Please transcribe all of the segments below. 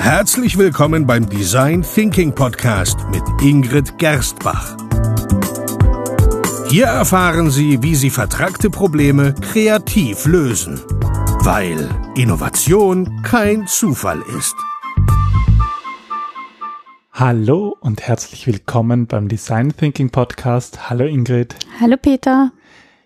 Herzlich willkommen beim Design Thinking Podcast mit Ingrid Gerstbach. Hier erfahren Sie, wie Sie vertragte Probleme kreativ lösen, weil Innovation kein Zufall ist. Hallo und herzlich willkommen beim Design Thinking Podcast. Hallo Ingrid. Hallo Peter.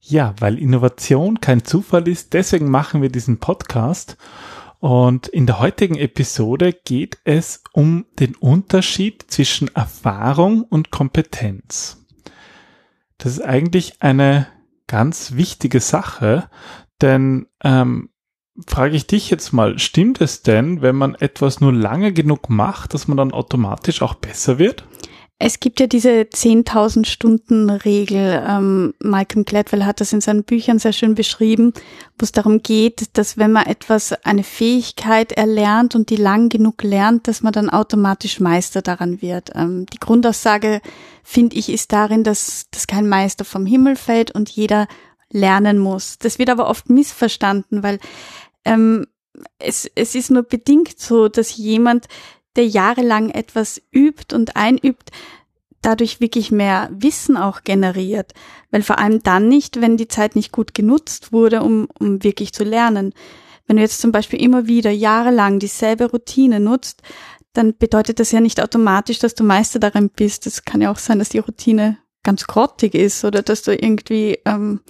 Ja, weil Innovation kein Zufall ist, deswegen machen wir diesen Podcast. Und in der heutigen Episode geht es um den Unterschied zwischen Erfahrung und Kompetenz. Das ist eigentlich eine ganz wichtige Sache, denn ähm, frage ich dich jetzt mal, stimmt es denn, wenn man etwas nur lange genug macht, dass man dann automatisch auch besser wird? Es gibt ja diese 10.000 Stunden Regel. Ähm, Malcolm Gladwell hat das in seinen Büchern sehr schön beschrieben, wo es darum geht, dass wenn man etwas, eine Fähigkeit erlernt und die lang genug lernt, dass man dann automatisch Meister daran wird. Ähm, die Grundaussage, finde ich, ist darin, dass, dass kein Meister vom Himmel fällt und jeder lernen muss. Das wird aber oft missverstanden, weil ähm, es, es ist nur bedingt so, dass jemand, der jahrelang etwas übt und einübt, dadurch wirklich mehr Wissen auch generiert. Weil vor allem dann nicht, wenn die Zeit nicht gut genutzt wurde, um, um wirklich zu lernen. Wenn du jetzt zum Beispiel immer wieder jahrelang dieselbe Routine nutzt, dann bedeutet das ja nicht automatisch, dass du Meister darin bist. Es kann ja auch sein, dass die Routine ganz grottig ist oder dass du irgendwie, ähm,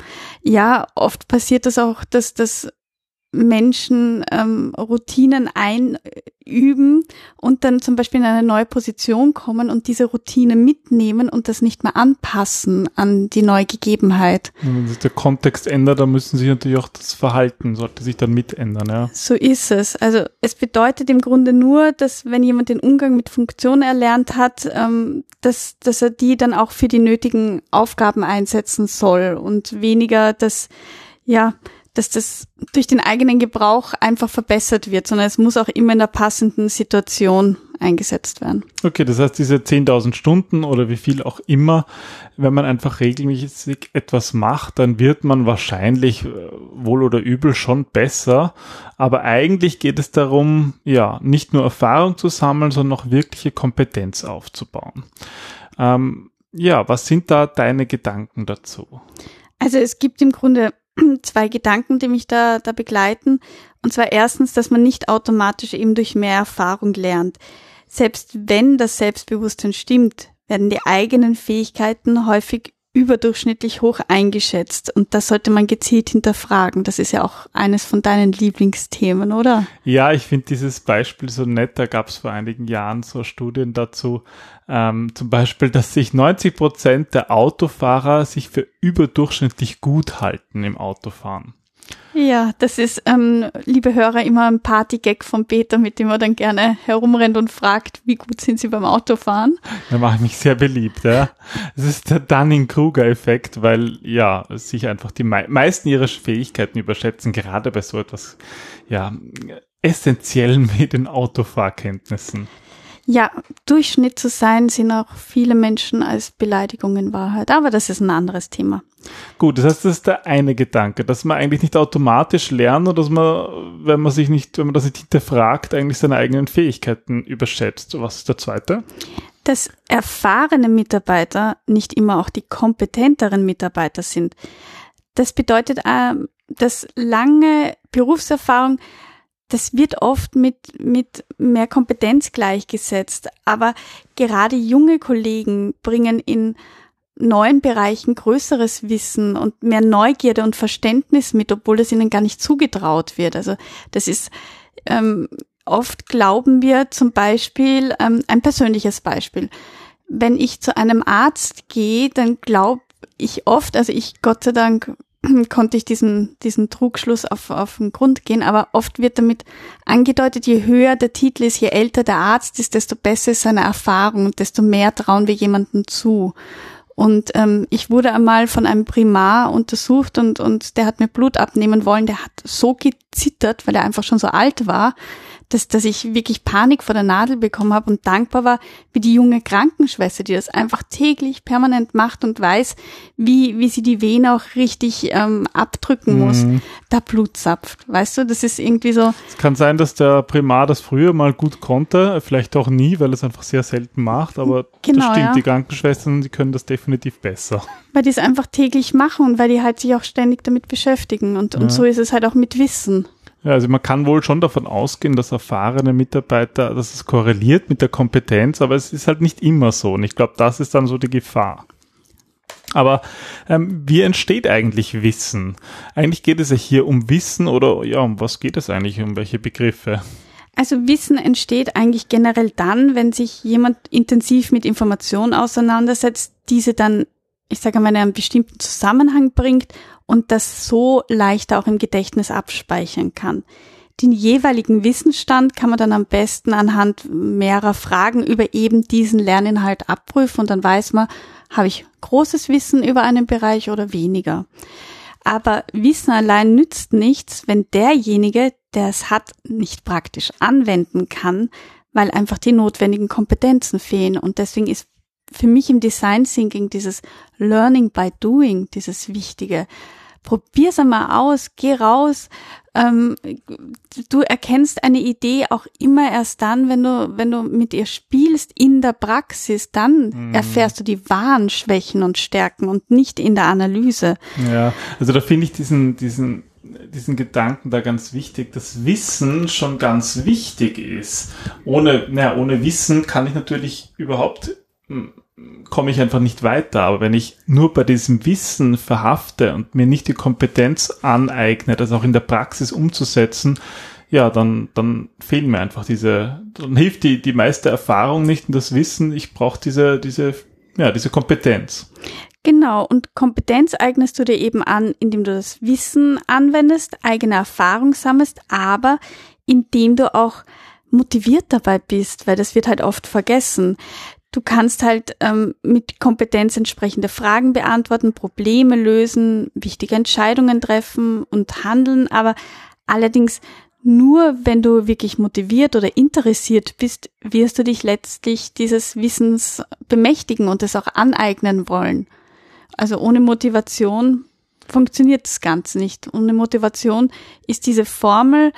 ja, oft passiert das auch, dass das Menschen ähm, Routinen einüben und dann zum Beispiel in eine neue Position kommen und diese Routine mitnehmen und das nicht mehr anpassen an die neue Gegebenheit. Wenn sich der Kontext ändert, dann müssen sich natürlich auch das Verhalten, sollte sich dann mitändern. Ja. So ist es. Also es bedeutet im Grunde nur, dass wenn jemand den Umgang mit Funktionen erlernt hat, ähm, dass, dass er die dann auch für die nötigen Aufgaben einsetzen soll und weniger, dass ja, dass das durch den eigenen Gebrauch einfach verbessert wird, sondern es muss auch immer in der passenden Situation eingesetzt werden. Okay, das heißt, diese 10.000 Stunden oder wie viel auch immer, wenn man einfach regelmäßig etwas macht, dann wird man wahrscheinlich äh, wohl oder übel schon besser. Aber eigentlich geht es darum, ja, nicht nur Erfahrung zu sammeln, sondern auch wirkliche Kompetenz aufzubauen. Ähm, ja, was sind da deine Gedanken dazu? Also es gibt im Grunde zwei Gedanken, die mich da, da begleiten. Und zwar erstens, dass man nicht automatisch eben durch mehr Erfahrung lernt. Selbst wenn das Selbstbewusstsein stimmt, werden die eigenen Fähigkeiten häufig überdurchschnittlich hoch eingeschätzt. Und das sollte man gezielt hinterfragen. Das ist ja auch eines von deinen Lieblingsthemen, oder? Ja, ich finde dieses Beispiel so nett. Da gab es vor einigen Jahren so Studien dazu. Ähm, zum Beispiel, dass sich 90 Prozent der Autofahrer sich für überdurchschnittlich gut halten im Autofahren. Ja, das ist, ähm, liebe Hörer, immer ein Partygag von Peter, mit dem er dann gerne herumrennt und fragt, wie gut sind sie beim Autofahren. Da mache ich mich sehr beliebt, ja. Es ist der Dunning-Kruger-Effekt, weil, ja, sich einfach die mei meisten ihrer Fähigkeiten überschätzen, gerade bei so etwas, ja, essentiellen wie den Autofahrkenntnissen. Ja, Durchschnitt zu sein, sind auch viele Menschen als Beleidigung in Wahrheit. Aber das ist ein anderes Thema. Gut, das heißt, das ist der eine Gedanke, dass man eigentlich nicht automatisch lernt oder dass man, wenn man sich nicht, wenn man das nicht hinterfragt, eigentlich seine eigenen Fähigkeiten überschätzt. Was ist der zweite? Dass erfahrene Mitarbeiter nicht immer auch die kompetenteren Mitarbeiter sind. Das bedeutet, äh, dass lange Berufserfahrung das wird oft mit, mit mehr Kompetenz gleichgesetzt. Aber gerade junge Kollegen bringen in neuen Bereichen größeres Wissen und mehr Neugierde und Verständnis mit, obwohl es ihnen gar nicht zugetraut wird. Also das ist ähm, oft glauben wir zum Beispiel ähm, ein persönliches Beispiel. Wenn ich zu einem Arzt gehe, dann glaube ich oft, also ich Gott sei Dank konnte ich diesen, diesen Trugschluss auf, auf den Grund gehen, aber oft wird damit angedeutet, je höher der Titel ist, je älter der Arzt ist, desto besser ist seine Erfahrung und desto mehr trauen wir jemandem zu. Und ähm, ich wurde einmal von einem Primar untersucht und, und der hat mir Blut abnehmen wollen. Der hat so gezittert, weil er einfach schon so alt war, dass, dass ich wirklich Panik vor der Nadel bekommen habe und dankbar war, wie die junge Krankenschwester, die das einfach täglich permanent macht und weiß, wie, wie sie die Vene auch richtig ähm, abdrücken muss, mhm. da Blut zapft. Weißt du, das ist irgendwie so. Es kann sein, dass der Primar das früher mal gut konnte, vielleicht auch nie, weil es einfach sehr selten macht, aber genau, das stimmt, ja. die Krankenschwestern, die können das definitiv besser. Weil die es einfach täglich machen und weil die halt sich auch ständig damit beschäftigen und, ja. und so ist es halt auch mit Wissen. Ja, also man kann wohl schon davon ausgehen, dass erfahrene Mitarbeiter, dass es korreliert mit der Kompetenz, aber es ist halt nicht immer so. Und ich glaube, das ist dann so die Gefahr. Aber ähm, wie entsteht eigentlich Wissen? Eigentlich geht es ja hier um Wissen oder ja, um was geht es eigentlich, um welche Begriffe? Also Wissen entsteht eigentlich generell dann, wenn sich jemand intensiv mit Informationen auseinandersetzt, diese dann, ich sage mal, in einen bestimmten Zusammenhang bringt und das so leicht auch im Gedächtnis abspeichern kann. Den jeweiligen Wissensstand kann man dann am besten anhand mehrerer Fragen über eben diesen Lerninhalt abprüfen und dann weiß man, habe ich großes Wissen über einen Bereich oder weniger. Aber Wissen allein nützt nichts, wenn derjenige, der es hat, nicht praktisch anwenden kann, weil einfach die notwendigen Kompetenzen fehlen. Und deswegen ist für mich im Design Thinking dieses Learning by Doing, dieses Wichtige. Probier's einmal aus, geh raus. Ähm, du erkennst eine Idee auch immer erst dann, wenn du, wenn du mit ihr spielst in der Praxis, dann mhm. erfährst du die wahren Schwächen und Stärken und nicht in der Analyse. Ja, also da finde ich diesen, diesen diesen Gedanken da ganz wichtig, dass Wissen schon ganz wichtig ist. Ohne, naja, ohne Wissen kann ich natürlich überhaupt komme ich einfach nicht weiter. Aber wenn ich nur bei diesem Wissen verhafte und mir nicht die Kompetenz aneigne, das auch in der Praxis umzusetzen, ja, dann, dann fehlen mir einfach diese, dann hilft die, die meiste Erfahrung nicht und das Wissen, ich brauche diese, diese, ja, diese Kompetenz. Genau, und Kompetenz eignest du dir eben an, indem du das Wissen anwendest, eigene Erfahrung sammelst, aber indem du auch motiviert dabei bist, weil das wird halt oft vergessen. Du kannst halt ähm, mit Kompetenz entsprechende Fragen beantworten, Probleme lösen, wichtige Entscheidungen treffen und handeln, aber allerdings nur wenn du wirklich motiviert oder interessiert bist, wirst du dich letztlich dieses Wissens bemächtigen und es auch aneignen wollen. Also ohne Motivation funktioniert das Ganze nicht. Ohne Motivation ist diese Formel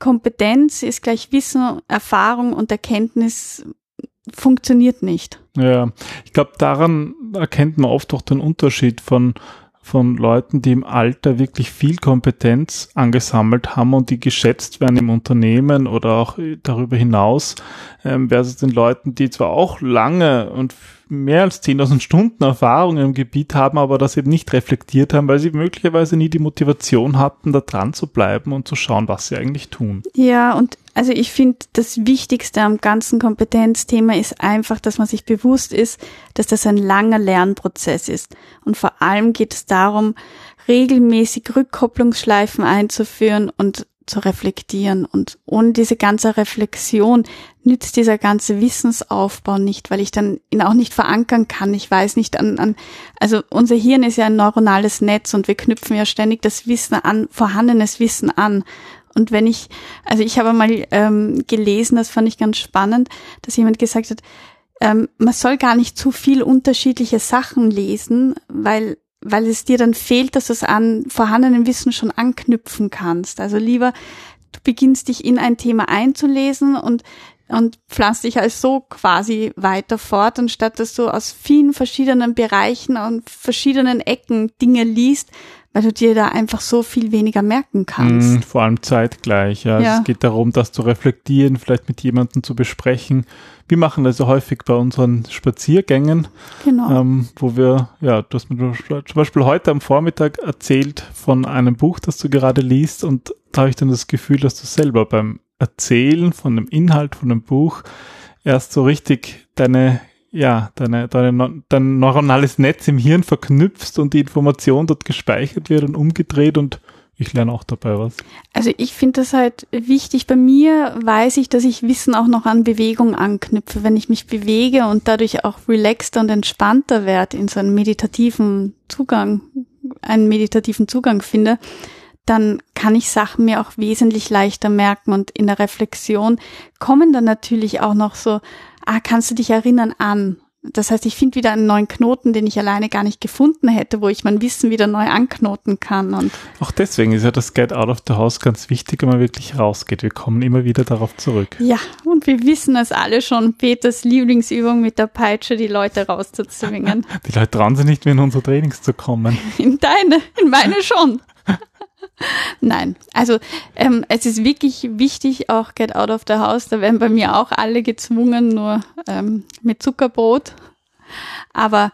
Kompetenz ist gleich Wissen, Erfahrung und Erkenntnis funktioniert nicht. Ja, ich glaube, daran erkennt man oft auch den Unterschied von von Leuten, die im Alter wirklich viel Kompetenz angesammelt haben und die geschätzt werden im Unternehmen oder auch darüber hinaus, ähm, versus den Leuten, die zwar auch lange und mehr als 10.000 Stunden Erfahrung im Gebiet haben, aber das eben nicht reflektiert haben, weil sie möglicherweise nie die Motivation hatten, da dran zu bleiben und zu schauen, was sie eigentlich tun. Ja, und also ich finde, das Wichtigste am ganzen Kompetenzthema ist einfach, dass man sich bewusst ist, dass das ein langer Lernprozess ist. Und vor allem geht es darum, regelmäßig Rückkopplungsschleifen einzuführen und zu reflektieren. Und ohne diese ganze Reflexion nützt dieser ganze Wissensaufbau nicht, weil ich dann ihn auch nicht verankern kann. Ich weiß nicht an, an, also unser Hirn ist ja ein neuronales Netz und wir knüpfen ja ständig das Wissen an, vorhandenes Wissen an. Und wenn ich, also ich habe mal ähm, gelesen, das fand ich ganz spannend, dass jemand gesagt hat, ähm, man soll gar nicht zu viel unterschiedliche Sachen lesen, weil weil es dir dann fehlt, dass du es an vorhandenem Wissen schon anknüpfen kannst. Also lieber, du beginnst dich in ein Thema einzulesen und und pflanzt dich also so quasi weiter fort, anstatt dass du aus vielen verschiedenen Bereichen und verschiedenen Ecken Dinge liest, weil du dir da einfach so viel weniger merken kannst. Mm, vor allem zeitgleich, ja. ja. Es geht darum, das zu reflektieren, vielleicht mit jemandem zu besprechen. Wir machen das ja häufig bei unseren Spaziergängen, genau. ähm, wo wir, ja, du hast mir zum Beispiel heute am Vormittag erzählt von einem Buch, das du gerade liest und da habe ich dann das Gefühl, dass du selber beim Erzählen von dem Inhalt von dem Buch erst so richtig deine ja, deine, deine, dein neuronales Netz im Hirn verknüpfst und die Information dort gespeichert wird und umgedreht und ich lerne auch dabei was. Also ich finde das halt wichtig. Bei mir weiß ich, dass ich Wissen auch noch an Bewegung anknüpfe. Wenn ich mich bewege und dadurch auch relaxter und entspannter werde, in so einen meditativen Zugang, einen meditativen Zugang finde, dann kann ich Sachen mir auch wesentlich leichter merken und in der Reflexion kommen dann natürlich auch noch so, ah, kannst du dich erinnern an? Das heißt, ich finde wieder einen neuen Knoten, den ich alleine gar nicht gefunden hätte, wo ich mein Wissen wieder neu anknoten kann. Und auch deswegen ist ja das Get Out of the House ganz wichtig, wenn man wirklich rausgeht. Wir kommen immer wieder darauf zurück. Ja, und wir wissen es alle schon, Peters Lieblingsübung mit der Peitsche, die Leute rauszuzwingen. Die Leute trauen sich nicht mehr in unsere Trainings zu kommen. In deine, in meine schon. Nein, also ähm, es ist wirklich wichtig, auch Get Out of the House. Da werden bei mir auch alle gezwungen, nur ähm, mit Zuckerbrot. Aber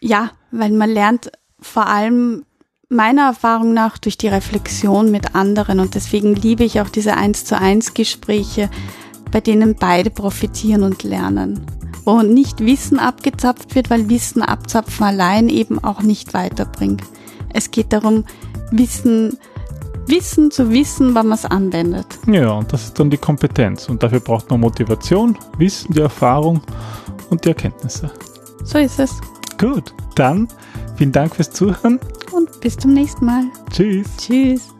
ja, weil man lernt vor allem meiner Erfahrung nach durch die Reflexion mit anderen und deswegen liebe ich auch diese eins zu eins Gespräche, bei denen beide profitieren und lernen. Wo nicht Wissen abgezapft wird, weil Wissen abzapfen allein eben auch nicht weiterbringt. Es geht darum, Wissen Wissen zu wissen, wann man es anwendet. Ja, und das ist dann die Kompetenz. Und dafür braucht man Motivation, Wissen, die Erfahrung und die Erkenntnisse. So ist es. Gut, dann vielen Dank fürs Zuhören. Und bis zum nächsten Mal. Tschüss. Tschüss.